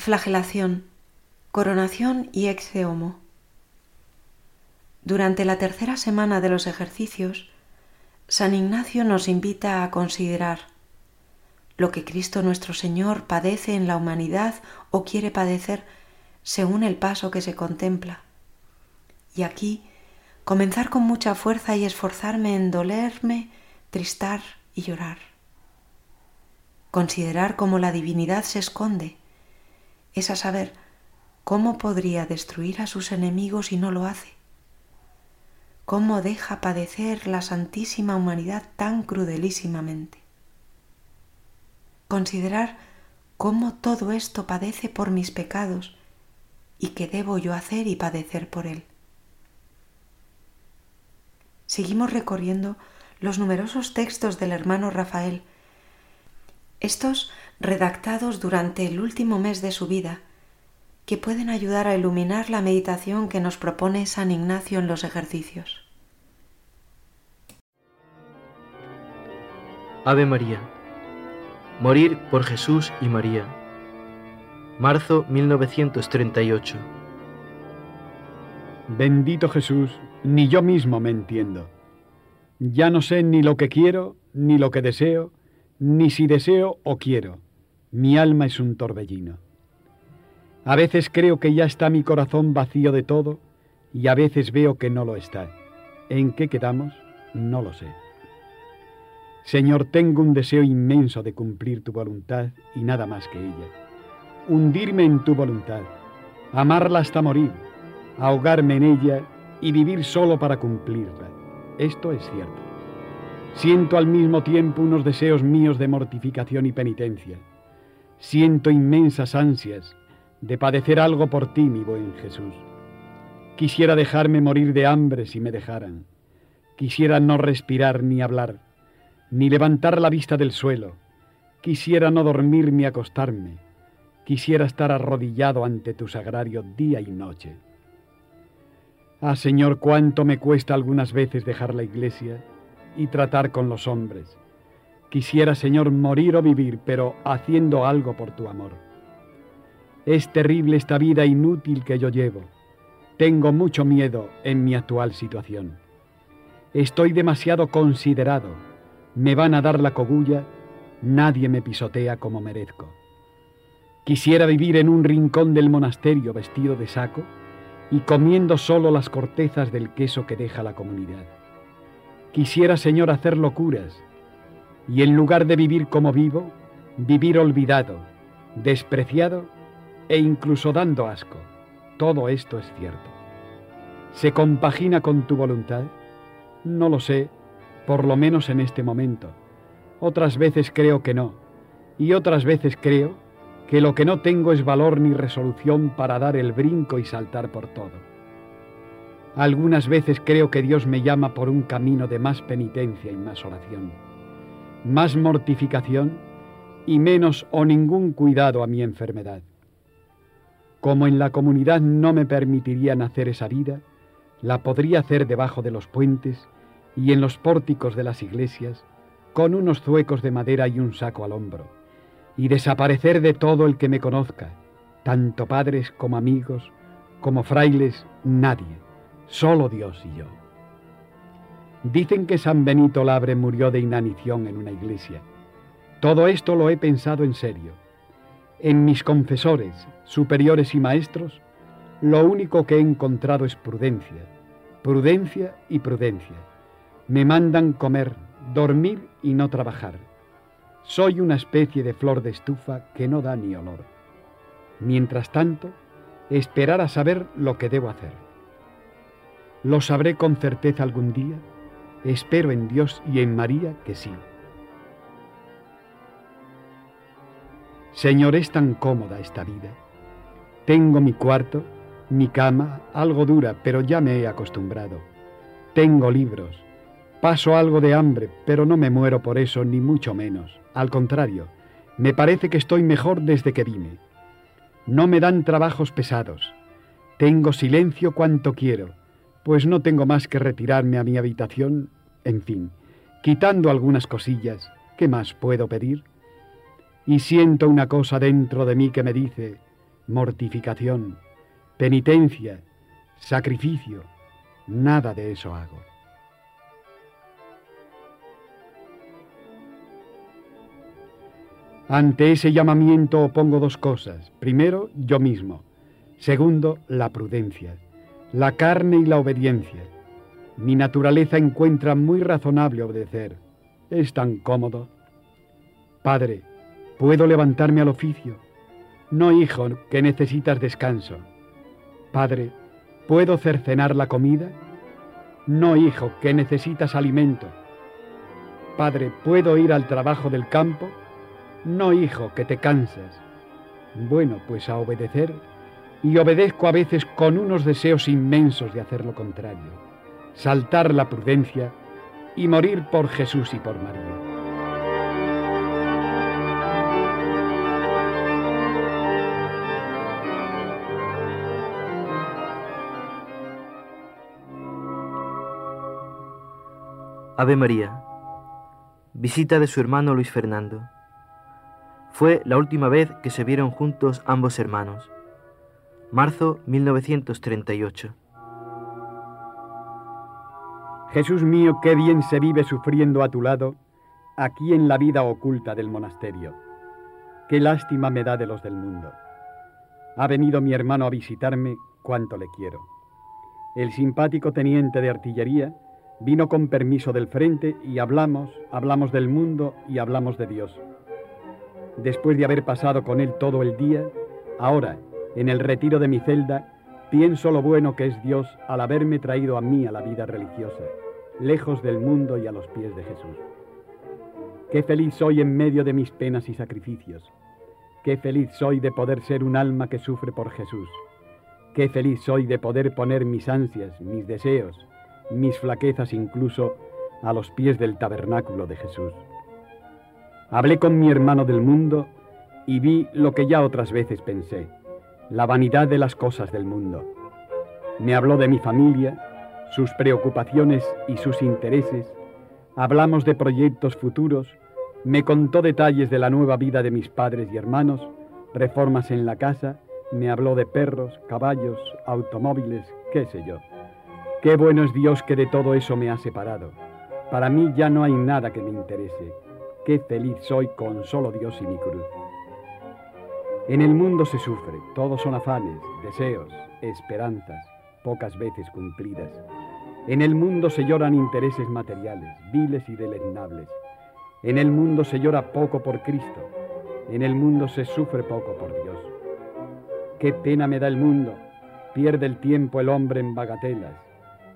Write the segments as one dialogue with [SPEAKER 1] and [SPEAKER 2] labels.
[SPEAKER 1] Flagelación, coronación y ex homo. Durante la tercera semana de los ejercicios, San Ignacio nos invita a considerar lo que Cristo nuestro Señor padece en la humanidad o quiere padecer según el paso que se contempla. Y aquí comenzar con mucha fuerza y esforzarme en dolerme, tristar y llorar. Considerar cómo la divinidad se esconde es a saber cómo podría destruir a sus enemigos y no lo hace. Cómo deja padecer la santísima humanidad tan crudelísimamente. Considerar cómo todo esto padece por mis pecados y qué debo yo hacer y padecer por él. Seguimos recorriendo los numerosos textos del hermano Rafael. Estos redactados durante el último mes de su vida, que pueden ayudar a iluminar la meditación que nos propone San Ignacio en los ejercicios.
[SPEAKER 2] Ave María. Morir por Jesús y María. Marzo 1938.
[SPEAKER 3] Bendito Jesús, ni yo mismo me entiendo. Ya no sé ni lo que quiero, ni lo que deseo, ni si deseo o quiero mi alma es un torbellino. A veces creo que ya está mi corazón vacío de todo y a veces veo que no lo está. ¿En qué quedamos? No lo sé. Señor, tengo un deseo inmenso de cumplir tu voluntad y nada más que ella. Hundirme en tu voluntad, amarla hasta morir, ahogarme en ella y vivir solo para cumplirla. Esto es cierto. Siento al mismo tiempo unos deseos míos de mortificación y penitencia Siento inmensas ansias de padecer algo por ti, mi buen Jesús. Quisiera dejarme morir de hambre si me dejaran. Quisiera no respirar ni hablar, ni levantar la vista del suelo. Quisiera no dormir ni acostarme. Quisiera estar arrodillado ante tu sagrario día y noche. Ah, Señor, cuánto me cuesta algunas veces dejar la iglesia y tratar con los hombres Quisiera, Señor, morir o vivir, pero haciendo algo por tu amor. Es terrible esta vida inútil que yo llevo. Tengo mucho miedo en mi actual situación. Estoy demasiado considerado. Me van a dar la cogulla. Nadie me pisotea como merezco. Quisiera vivir en un rincón del monasterio vestido de saco y comiendo solo las cortezas del queso que deja la comunidad. Quisiera, Señor, hacer locuras y en lugar de vivir como vivo, vivir olvidado, despreciado e incluso dando asco. Todo esto es cierto. ¿Se compagina con tu voluntad? No lo sé, por lo menos en este momento. Otras veces creo que no, y otras veces creo que lo que no tengo es valor ni resolución para dar el brinco y saltar por todo. Algunas veces creo que Dios me llama por un camino de más penitencia y más oración más mortificación y menos o ningún cuidado a mi enfermedad. Como en la comunidad no me permitirían hacer esa vida, la podría hacer debajo de los puentes y en los pórticos de las iglesias, con unos zuecos de madera y un saco al hombro, y desaparecer de todo el que me conozca, tanto padres como amigos, como frailes, nadie, solo Dios y yo. Dicen que San Benito Labre murió de inanición en una iglesia. Todo esto lo he pensado en serio. En mis confesores, superiores y maestros, lo único que he encontrado es prudencia, prudencia y prudencia. Me mandan comer, dormir y no trabajar. Soy una especie de flor de estufa que no da ni olor. Mientras tanto, esperar a saber lo que debo hacer. ¿Lo sabré con certeza algún día? Espero en Dios y en María que sí. Señor, es tan cómoda esta vida. Tengo mi cuarto, mi cama, algo dura, pero ya me he acostumbrado. Tengo libros. Paso algo de hambre, pero no me muero por eso, ni mucho menos. Al contrario, me parece que estoy mejor desde que vine. No me dan trabajos pesados. Tengo silencio cuanto quiero pues no tengo más que retirarme a mi habitación, en fin, quitando algunas cosillas, ¿qué más puedo pedir? Y siento una cosa dentro de mí que me dice, mortificación, penitencia, sacrificio, nada de eso hago. Ante ese llamamiento opongo dos cosas. Primero, yo mismo. Segundo, la prudencia, la carne y la obediencia. Mi naturaleza encuentra muy razonable obedecer. Es tan cómodo. Padre, ¿puedo levantarme al oficio? No, hijo, que necesitas descanso. Padre, ¿puedo cercenar la comida? No, hijo, que necesitas alimento. Padre, ¿puedo ir al trabajo del campo? No, hijo, que te cansas. Bueno, pues a obedecer, y obedezco a veces con unos deseos inmensos de hacer lo contrario, saltar la prudencia y morir por Jesús y por María.
[SPEAKER 2] Ave María, visita de su hermano Luis Fernando. Fue la última vez que se vieron juntos ambos hermanos. Marzo 1938.
[SPEAKER 3] Jesús mío, qué bien se vive sufriendo a tu lado, aquí en la vida oculta del monasterio. Qué lástima me da de los del mundo. Ha venido mi hermano a visitarme, cuánto le quiero. El simpático teniente de artillería vino con permiso del frente y hablamos, hablamos del mundo y hablamos de Dios después de haber pasado con él todo el día, ahora, en el retiro de mi celda, pienso lo bueno que es Dios al haberme traído a mí a la vida religiosa, lejos del mundo y a los pies de Jesús. Qué feliz soy en medio de mis penas y sacrificios. Qué feliz soy de poder ser un alma que sufre por Jesús. Qué feliz soy de poder poner mis ansias, mis deseos, mis flaquezas incluso, a los pies del tabernáculo de Jesús. Hablé con mi hermano del mundo y vi lo que ya otras veces pensé, la vanidad de las cosas del mundo. Me habló de mi familia, sus preocupaciones y sus intereses, hablamos de proyectos futuros, me contó detalles de la nueva vida de mis padres y hermanos, reformas en la casa, me habló de perros, caballos, automóviles, qué sé yo. Qué bueno es Dios que de todo eso me ha separado. Para mí ya no hay nada que me interese. Qué feliz soy con solo Dios y mi cruz. En el mundo se sufre, todos son afanes, deseos, esperanzas, pocas veces cumplidas. En el mundo se lloran intereses materiales, viles y deleznables. En el mundo se llora poco por Cristo. En el mundo se sufre poco por Dios. Qué pena me da el mundo. Pierde el tiempo el hombre en bagatelas.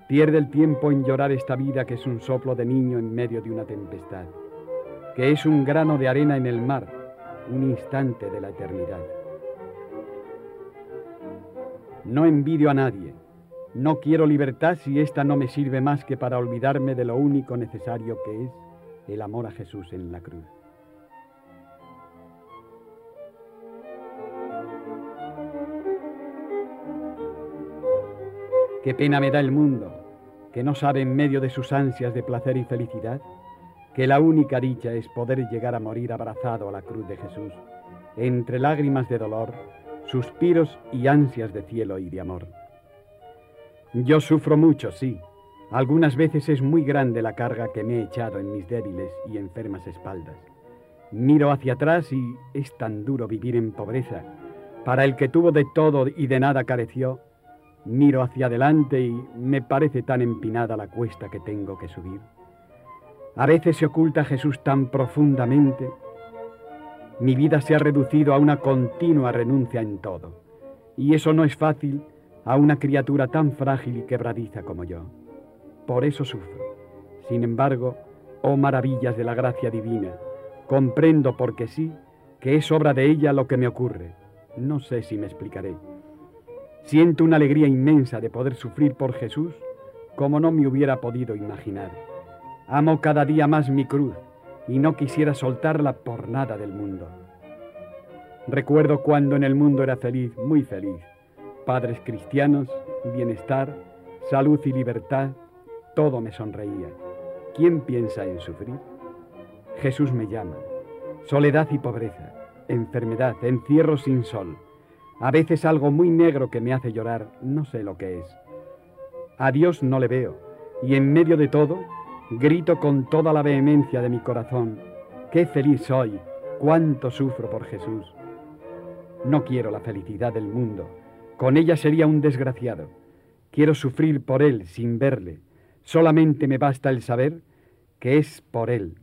[SPEAKER 3] Pierde el tiempo en llorar esta vida que es un soplo de niño en medio de una tempestad que es un grano de arena en el mar, un instante de la eternidad. No envidio a nadie, no quiero libertad si ésta no me sirve más que para olvidarme de lo único necesario que es el amor a Jesús en la cruz. Qué pena me da el mundo, que no sabe en medio de sus ansias de placer y felicidad que la única dicha es poder llegar a morir abrazado a la cruz de Jesús, entre lágrimas de dolor, suspiros y ansias de cielo y de amor. Yo sufro mucho, sí. Algunas veces es muy grande la carga que me he echado en mis débiles y enfermas espaldas. Miro hacia atrás y es tan duro vivir en pobreza. Para el que tuvo de todo y de nada careció, miro hacia adelante y me parece tan empinada la cuesta que tengo que subir. A veces se oculta Jesús tan profundamente. Mi vida se ha reducido a una continua renuncia en todo. Y eso no es fácil a una criatura tan frágil y quebradiza como yo. Por eso sufro. Sin embargo, oh maravillas de la gracia divina, comprendo porque sí que es obra de ella lo que me ocurre. No sé si me explicaré. Siento una alegría inmensa de poder sufrir por Jesús como no me hubiera podido imaginar. Amo cada día más mi cruz y no quisiera soltarla por nada del mundo. Recuerdo cuando en el mundo era feliz, muy feliz. Padres cristianos, bienestar, salud y libertad, todo me sonreía. ¿Quién piensa en sufrir? Jesús me llama. Soledad y pobreza, enfermedad, encierro sin sol, A veces algo muy negro que me hace llorar, no sé lo que es. A Dios no le veo, y en medio de todo, grito con toda la vehemencia de mi corazón, qué feliz soy, cuánto sufro por Jesús. No quiero la felicidad del mundo, con ella sería un desgraciado. Quiero sufrir por Él sin verle. Solamente me basta el saber que es por Él.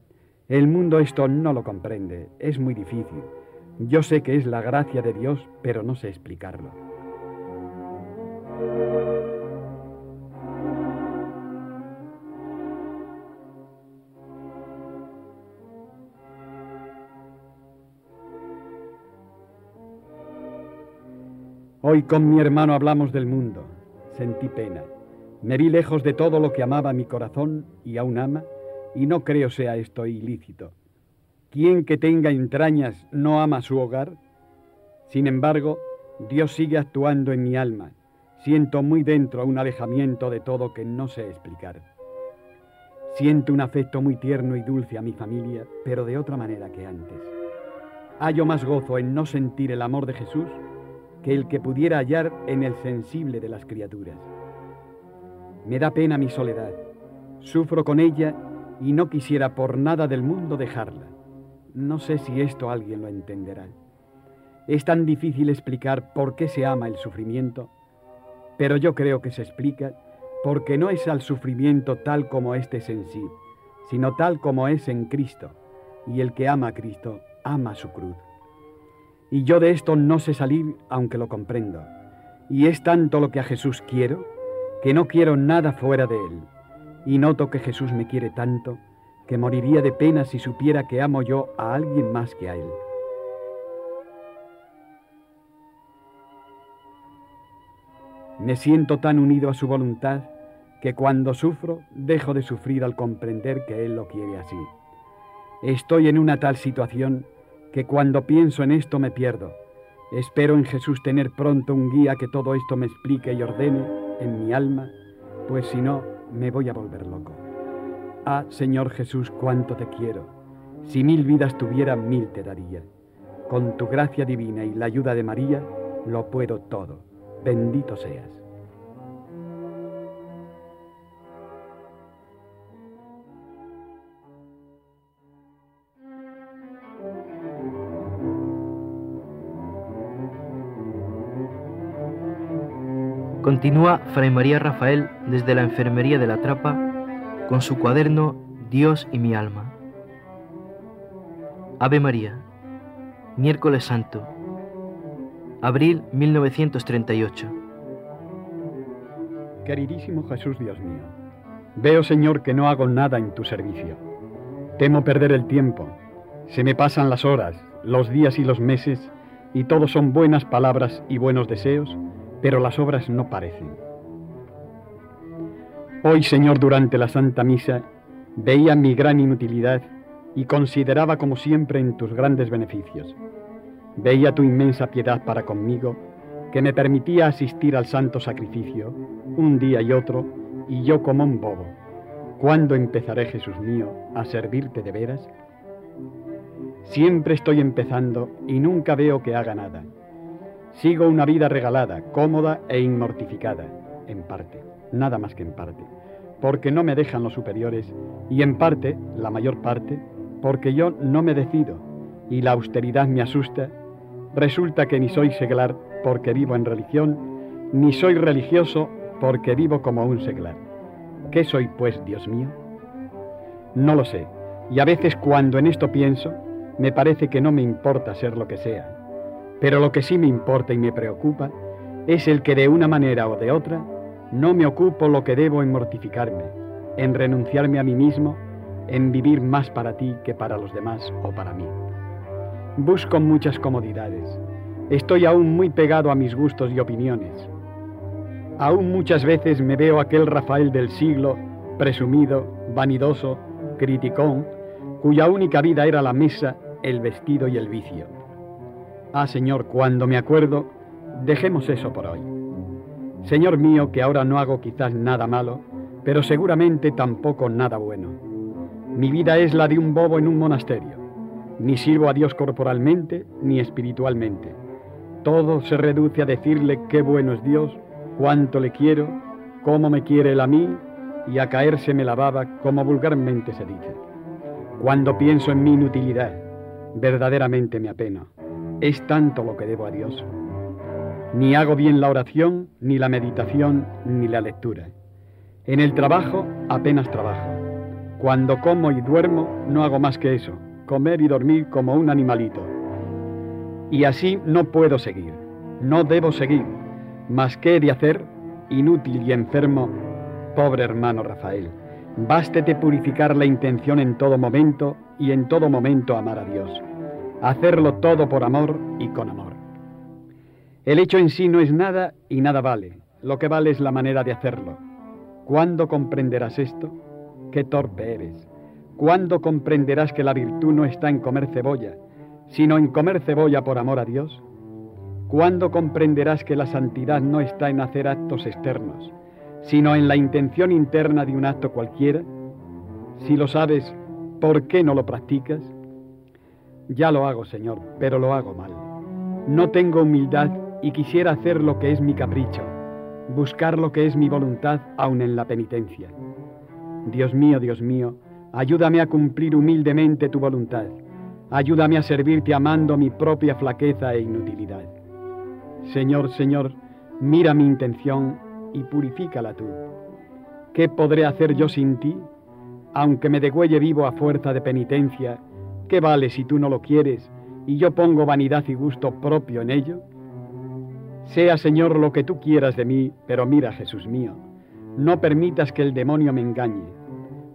[SPEAKER 3] El mundo esto no lo comprende, es muy difícil. Yo sé que es la gracia de Dios, pero no sé explicarlo. Hoy con mi hermano hablamos del mundo. Sentí pena. Me vi lejos de todo lo que amaba mi corazón y aún ama, y no creo sea esto ilícito. ¿Quién que tenga entrañas no ama su hogar? Sin embargo, Dios sigue actuando en mi alma. Siento muy dentro un alejamiento de todo que no sé explicar. Siento un afecto muy tierno y dulce a mi familia, pero de otra manera que antes. Hallo más gozo en no sentir el amor de Jesús que el que pudiera hallar en el sensible de las criaturas. Me da pena mi soledad, sufro con ella y no quisiera por nada del mundo dejarla. No sé si esto alguien lo entenderá. Es tan difícil explicar por qué se ama el sufrimiento, pero yo creo que se explica porque no es al sufrimiento tal como éste es en sí, sino tal como es en Cristo, y el que ama a Cristo ama su cruz. Y yo de esto no sé salir aunque lo comprendo. Y es tanto lo que a Jesús quiero, que no quiero nada fuera de Él. Y noto que Jesús me quiere tanto, que moriría de pena si supiera que amo yo a alguien más que a Él. Me siento tan unido a su voluntad que cuando sufro dejo de sufrir al comprender que Él lo quiere así. Estoy en una tal situación que cuando pienso en esto me pierdo. Espero en Jesús tener pronto un guía que todo esto me explique y ordene en mi alma, pues si no, me voy a volver loco. Ah, Señor Jesús, cuánto te quiero. Si mil vidas tuviera, mil te daría. Con tu gracia divina y la ayuda de María, lo puedo todo. Bendito seas.
[SPEAKER 2] Continúa Fray María Rafael desde la enfermería de la Trapa con su cuaderno Dios y mi alma. Ave María, miércoles santo, abril 1938.
[SPEAKER 3] Queridísimo Jesús Dios mío, veo Señor que no hago nada en tu servicio. Temo perder el tiempo. Se me pasan las horas, los días y los meses, y todos son buenas palabras y buenos deseos pero las obras no parecen. Hoy, Señor, durante la Santa Misa, veía mi gran inutilidad y consideraba como siempre en tus grandes beneficios. Veía tu inmensa piedad para conmigo, que me permitía asistir al santo sacrificio un día y otro, y yo como un bobo. ¿Cuándo empezaré, Jesús mío, a servirte de veras? Siempre estoy empezando y nunca veo que haga nada. Sigo una vida regalada, cómoda e inmortificada, en parte, nada más que en parte, porque no me dejan los superiores y en parte, la mayor parte, porque yo no me decido y la austeridad me asusta, resulta que ni soy seglar porque vivo en religión, ni soy religioso porque vivo como un seglar. ¿Qué soy, pues, Dios mío? No lo sé, y a veces cuando en esto pienso, me parece que no me importa ser lo que sea, pero lo que sí me importa y me preocupa es el que de una manera o de otra no me ocupo lo que debo en mortificarme, en renunciarme a mí mismo, en vivir más para ti que para los demás o para mí. Busco muchas comodidades. Estoy aún muy pegado a mis gustos y opiniones. Aún muchas veces me veo aquel Rafael del siglo, presumido, vanidoso, criticón, cuya única vida era la mesa, el vestido y el vicio. Ah, Señor, cuando me acuerdo, dejemos eso por hoy. Señor mío, que ahora no hago quizás nada malo, pero seguramente tampoco nada bueno. Mi vida es la de un bobo en un monasterio. Ni sirvo a Dios corporalmente ni espiritualmente. Todo se reduce a decirle qué bueno es Dios, cuánto le quiero, cómo me quiere él a mí y a caérseme la baba como vulgarmente se dice. Cuando pienso en mi inutilidad, verdaderamente me apeno. Es tanto lo que debo a Dios. Ni hago bien la oración, ni la meditación, ni la lectura. En el trabajo apenas trabajo. Cuando como y duermo no hago más que eso, comer y dormir como un animalito. Y así no puedo seguir, no debo seguir, más que de hacer, inútil y enfermo, pobre hermano Rafael. Bástete purificar la intención en todo momento y en todo momento amar a Dios. Hacerlo todo por amor y con amor. El hecho en sí no es nada y nada vale. Lo que vale es la manera de hacerlo. ¿Cuándo comprenderás esto? Qué torpe eres. ¿Cuándo comprenderás que la virtud no está en comer cebolla, sino en comer cebolla por amor a Dios? ¿Cuándo comprenderás que la santidad no está en hacer actos externos, sino en la intención interna de un acto cualquiera? Si lo sabes, ¿por qué no lo practicas? Ya lo hago, Señor, pero lo hago mal. No tengo humildad y quisiera hacer lo que es mi capricho, buscar lo que es mi voluntad aun en la penitencia. Dios mío, Dios mío, ayúdame a cumplir humildemente tu voluntad. Ayúdame a servirte amando mi propia flaqueza e inutilidad. Señor, Señor, mira mi intención y purifícala tú. ¿Qué podré hacer yo sin ti? Aunque me degüelle vivo a fuerza de penitencia, ¿qué vale si tú no lo quieres y yo pongo vanidad y gusto propio en ello? Sea, Señor, lo que tú quieras de mí, pero mira, Jesús mío, no permitas que el demonio me engañe.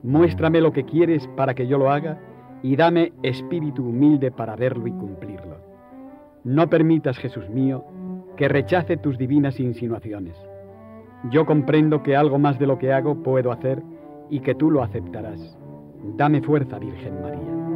[SPEAKER 3] Muéstrame lo que quieres para que yo lo haga y dame espíritu humilde para verlo y cumplirlo. No permitas, Jesús mío, que rechace tus divinas insinuaciones. Yo comprendo que algo más de lo que hago puedo hacer y que tú lo aceptarás. Dame fuerza, Virgen María.